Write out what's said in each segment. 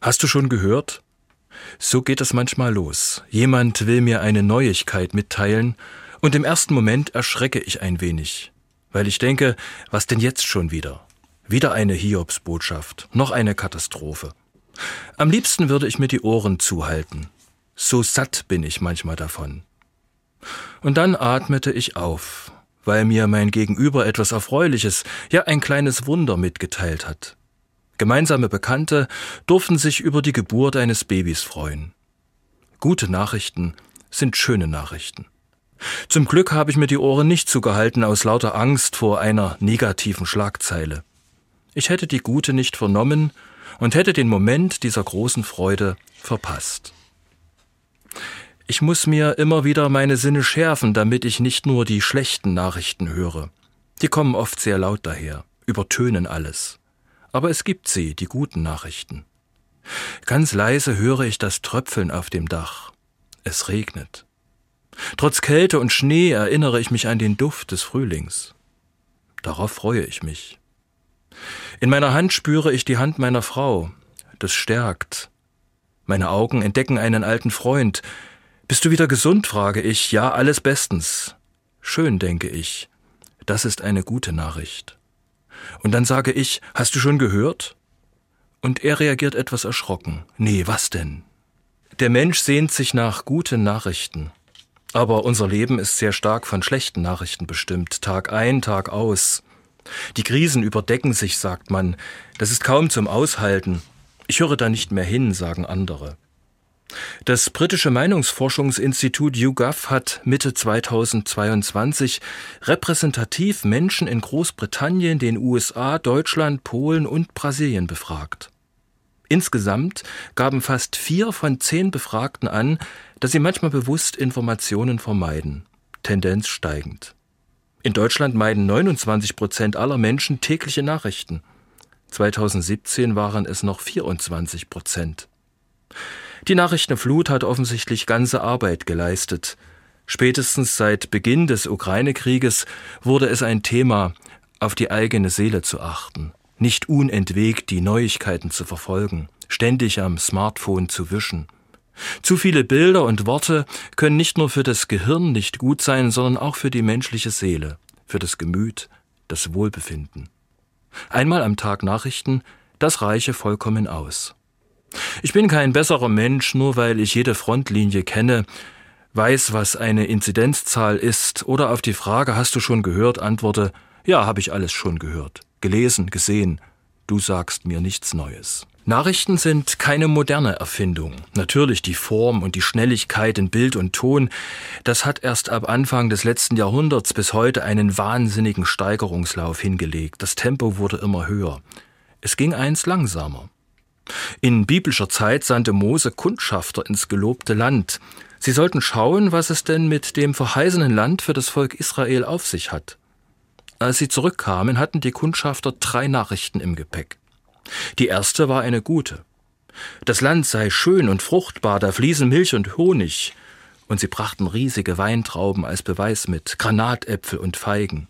Hast du schon gehört? So geht es manchmal los. Jemand will mir eine Neuigkeit mitteilen, und im ersten Moment erschrecke ich ein wenig, weil ich denke, was denn jetzt schon wieder? Wieder eine Hiobsbotschaft, noch eine Katastrophe. Am liebsten würde ich mir die Ohren zuhalten. So satt bin ich manchmal davon. Und dann atmete ich auf, weil mir mein Gegenüber etwas Erfreuliches, ja ein kleines Wunder mitgeteilt hat. Gemeinsame Bekannte durften sich über die Geburt eines Babys freuen. Gute Nachrichten sind schöne Nachrichten. Zum Glück habe ich mir die Ohren nicht zugehalten aus lauter Angst vor einer negativen Schlagzeile. Ich hätte die gute nicht vernommen und hätte den Moment dieser großen Freude verpasst. Ich muss mir immer wieder meine Sinne schärfen, damit ich nicht nur die schlechten Nachrichten höre. Die kommen oft sehr laut daher, übertönen alles. Aber es gibt sie, die guten Nachrichten. Ganz leise höre ich das Tröpfeln auf dem Dach. Es regnet. Trotz Kälte und Schnee erinnere ich mich an den Duft des Frühlings. Darauf freue ich mich. In meiner Hand spüre ich die Hand meiner Frau. Das stärkt. Meine Augen entdecken einen alten Freund, bist du wieder gesund? frage ich. Ja, alles bestens. Schön, denke ich. Das ist eine gute Nachricht. Und dann sage ich, hast du schon gehört? Und er reagiert etwas erschrocken. Nee, was denn? Der Mensch sehnt sich nach guten Nachrichten. Aber unser Leben ist sehr stark von schlechten Nachrichten bestimmt, Tag ein, Tag aus. Die Krisen überdecken sich, sagt man. Das ist kaum zum Aushalten. Ich höre da nicht mehr hin, sagen andere. Das britische Meinungsforschungsinstitut YouGov hat Mitte 2022 repräsentativ Menschen in Großbritannien, den USA, Deutschland, Polen und Brasilien befragt. Insgesamt gaben fast vier von zehn Befragten an, dass sie manchmal bewusst Informationen vermeiden. Tendenz steigend. In Deutschland meiden 29 Prozent aller Menschen tägliche Nachrichten. 2017 waren es noch 24 Prozent. Die Nachrichtenflut hat offensichtlich ganze Arbeit geleistet. Spätestens seit Beginn des Ukraine-Krieges wurde es ein Thema, auf die eigene Seele zu achten, nicht unentwegt die Neuigkeiten zu verfolgen, ständig am Smartphone zu wischen. Zu viele Bilder und Worte können nicht nur für das Gehirn nicht gut sein, sondern auch für die menschliche Seele, für das Gemüt, das Wohlbefinden. Einmal am Tag Nachrichten, das reiche vollkommen aus. Ich bin kein besserer Mensch, nur weil ich jede Frontlinie kenne, weiß, was eine Inzidenzzahl ist oder auf die Frage hast du schon gehört, antworte ja, habe ich alles schon gehört, gelesen, gesehen, du sagst mir nichts Neues. Nachrichten sind keine moderne Erfindung. Natürlich die Form und die Schnelligkeit in Bild und Ton, das hat erst ab Anfang des letzten Jahrhunderts bis heute einen wahnsinnigen Steigerungslauf hingelegt. Das Tempo wurde immer höher. Es ging eins langsamer. In biblischer Zeit sandte Mose Kundschafter ins gelobte Land. Sie sollten schauen, was es denn mit dem verheißenen Land für das Volk Israel auf sich hat. Als sie zurückkamen, hatten die Kundschafter drei Nachrichten im Gepäck. Die erste war eine gute. Das Land sei schön und fruchtbar, da fließen Milch und Honig, und sie brachten riesige Weintrauben als Beweis mit, Granatäpfel und Feigen.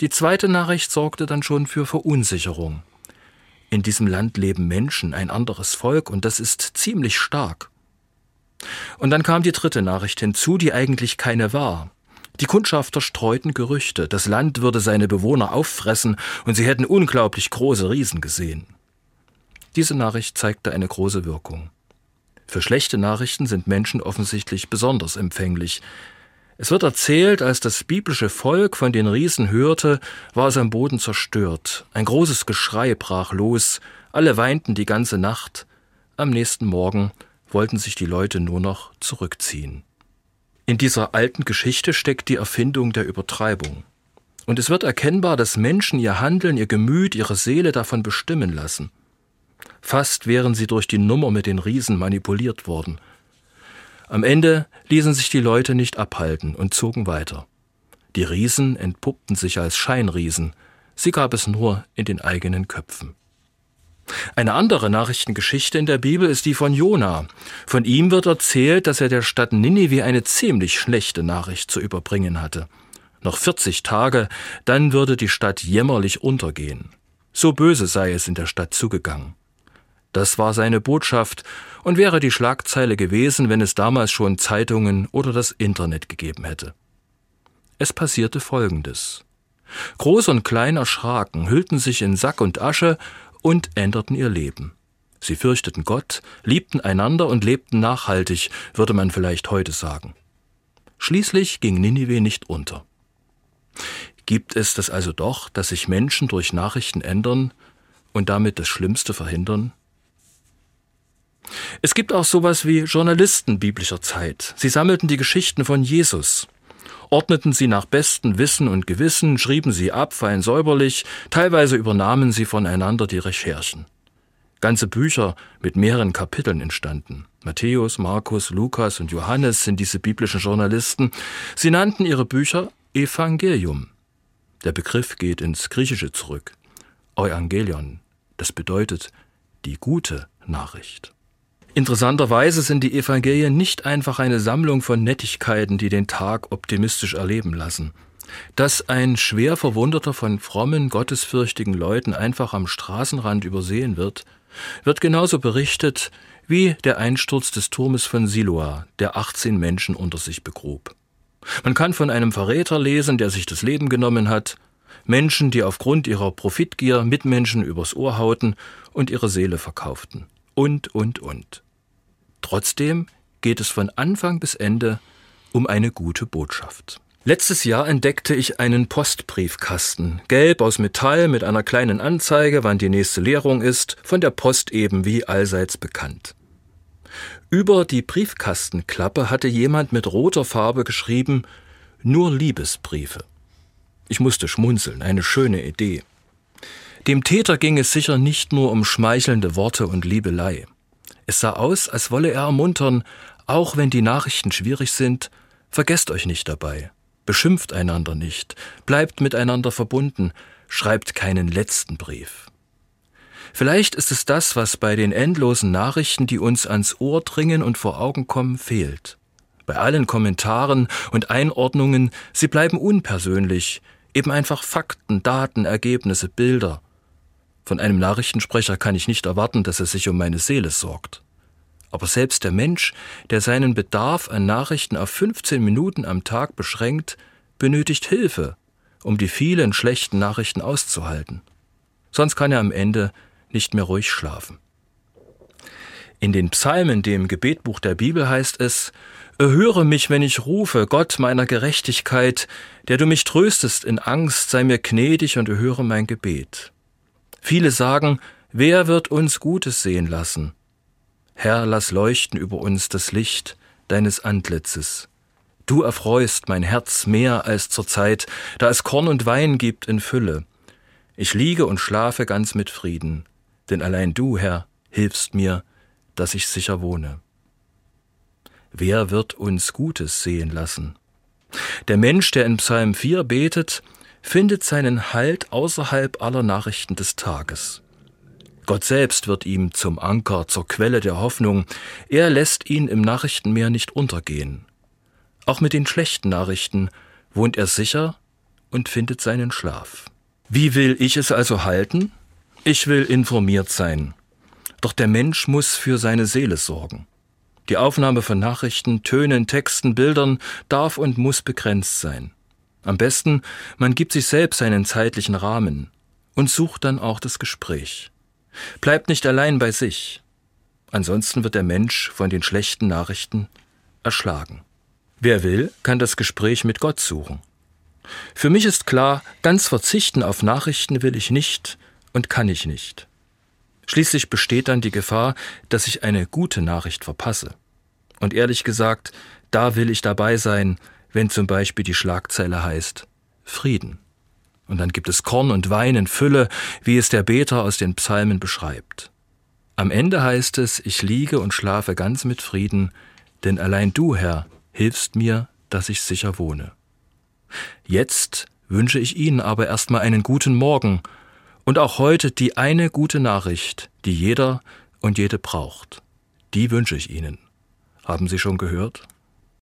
Die zweite Nachricht sorgte dann schon für Verunsicherung. In diesem Land leben Menschen, ein anderes Volk, und das ist ziemlich stark. Und dann kam die dritte Nachricht hinzu, die eigentlich keine war. Die Kundschafter streuten Gerüchte, das Land würde seine Bewohner auffressen und sie hätten unglaublich große Riesen gesehen. Diese Nachricht zeigte eine große Wirkung. Für schlechte Nachrichten sind Menschen offensichtlich besonders empfänglich. Es wird erzählt, als das biblische Volk von den Riesen hörte, war es am Boden zerstört. Ein großes Geschrei brach los, alle weinten die ganze Nacht. Am nächsten Morgen wollten sich die Leute nur noch zurückziehen. In dieser alten Geschichte steckt die Erfindung der Übertreibung. Und es wird erkennbar, dass Menschen ihr Handeln, ihr Gemüt, ihre Seele davon bestimmen lassen. Fast wären sie durch die Nummer mit den Riesen manipuliert worden – am Ende ließen sich die Leute nicht abhalten und zogen weiter. Die Riesen entpuppten sich als Scheinriesen, sie gab es nur in den eigenen Köpfen. Eine andere Nachrichtengeschichte in der Bibel ist die von Jona. Von ihm wird erzählt, dass er der Stadt Ninive eine ziemlich schlechte Nachricht zu überbringen hatte. Noch 40 Tage, dann würde die Stadt jämmerlich untergehen. So böse sei es in der Stadt zugegangen. Das war seine Botschaft und wäre die Schlagzeile gewesen, wenn es damals schon Zeitungen oder das Internet gegeben hätte. Es passierte Folgendes. Groß und Klein erschraken, hüllten sich in Sack und Asche und änderten ihr Leben. Sie fürchteten Gott, liebten einander und lebten nachhaltig, würde man vielleicht heute sagen. Schließlich ging Ninive nicht unter. Gibt es das also doch, dass sich Menschen durch Nachrichten ändern und damit das Schlimmste verhindern? Es gibt auch sowas wie Journalisten biblischer Zeit. Sie sammelten die Geschichten von Jesus, ordneten sie nach bestem Wissen und Gewissen, schrieben sie ab, fein säuberlich, teilweise übernahmen sie voneinander die Recherchen. Ganze Bücher mit mehreren Kapiteln entstanden. Matthäus, Markus, Lukas und Johannes sind diese biblischen Journalisten. Sie nannten ihre Bücher Evangelium. Der Begriff geht ins Griechische zurück. Evangelion. Das bedeutet die gute Nachricht. Interessanterweise sind die Evangelien nicht einfach eine Sammlung von Nettigkeiten, die den Tag optimistisch erleben lassen. Dass ein schwer Verwundeter von frommen, gottesfürchtigen Leuten einfach am Straßenrand übersehen wird, wird genauso berichtet wie der Einsturz des Turmes von Siloa, der 18 Menschen unter sich begrub. Man kann von einem Verräter lesen, der sich das Leben genommen hat, Menschen, die aufgrund ihrer Profitgier Mitmenschen übers Ohr hauten und ihre Seele verkauften und, und, und. Trotzdem geht es von Anfang bis Ende um eine gute Botschaft. Letztes Jahr entdeckte ich einen Postbriefkasten, gelb aus Metall mit einer kleinen Anzeige, wann die nächste Leerung ist, von der Post eben wie allseits bekannt. Über die Briefkastenklappe hatte jemand mit roter Farbe geschrieben Nur Liebesbriefe. Ich musste schmunzeln, eine schöne Idee. Dem Täter ging es sicher nicht nur um schmeichelnde Worte und Liebelei. Es sah aus, als wolle er ermuntern, auch wenn die Nachrichten schwierig sind, vergesst euch nicht dabei, beschimpft einander nicht, bleibt miteinander verbunden, schreibt keinen letzten Brief. Vielleicht ist es das, was bei den endlosen Nachrichten, die uns ans Ohr dringen und vor Augen kommen, fehlt. Bei allen Kommentaren und Einordnungen, sie bleiben unpersönlich, eben einfach Fakten, Daten, Ergebnisse, Bilder, von einem Nachrichtensprecher kann ich nicht erwarten, dass er sich um meine Seele sorgt. Aber selbst der Mensch, der seinen Bedarf an Nachrichten auf 15 Minuten am Tag beschränkt, benötigt Hilfe, um die vielen schlechten Nachrichten auszuhalten. Sonst kann er am Ende nicht mehr ruhig schlafen. In den Psalmen, dem Gebetbuch der Bibel heißt es, Erhöre mich, wenn ich rufe, Gott meiner Gerechtigkeit, der du mich tröstest in Angst, sei mir gnädig und erhöre mein Gebet. Viele sagen, wer wird uns Gutes sehen lassen? Herr, lass leuchten über uns das Licht deines Antlitzes. Du erfreust mein Herz mehr als zur Zeit, da es Korn und Wein gibt in Fülle. Ich liege und schlafe ganz mit Frieden, denn allein du, Herr, hilfst mir, dass ich sicher wohne. Wer wird uns Gutes sehen lassen? Der Mensch, der in Psalm 4 betet, findet seinen Halt außerhalb aller Nachrichten des Tages. Gott selbst wird ihm zum Anker, zur Quelle der Hoffnung. Er lässt ihn im Nachrichtenmeer nicht untergehen. Auch mit den schlechten Nachrichten wohnt er sicher und findet seinen Schlaf. Wie will ich es also halten? Ich will informiert sein. Doch der Mensch muss für seine Seele sorgen. Die Aufnahme von Nachrichten, Tönen, Texten, Bildern darf und muss begrenzt sein. Am besten, man gibt sich selbst einen zeitlichen Rahmen und sucht dann auch das Gespräch. Bleibt nicht allein bei sich. Ansonsten wird der Mensch von den schlechten Nachrichten erschlagen. Wer will, kann das Gespräch mit Gott suchen. Für mich ist klar, ganz verzichten auf Nachrichten will ich nicht und kann ich nicht. Schließlich besteht dann die Gefahr, dass ich eine gute Nachricht verpasse. Und ehrlich gesagt, da will ich dabei sein, wenn zum Beispiel die Schlagzeile heißt Frieden. Und dann gibt es Korn und Wein in Fülle, wie es der Beter aus den Psalmen beschreibt. Am Ende heißt es, ich liege und schlafe ganz mit Frieden, denn allein du, Herr, hilfst mir, dass ich sicher wohne. Jetzt wünsche ich Ihnen aber erstmal einen guten Morgen und auch heute die eine gute Nachricht, die jeder und jede braucht. Die wünsche ich Ihnen. Haben Sie schon gehört?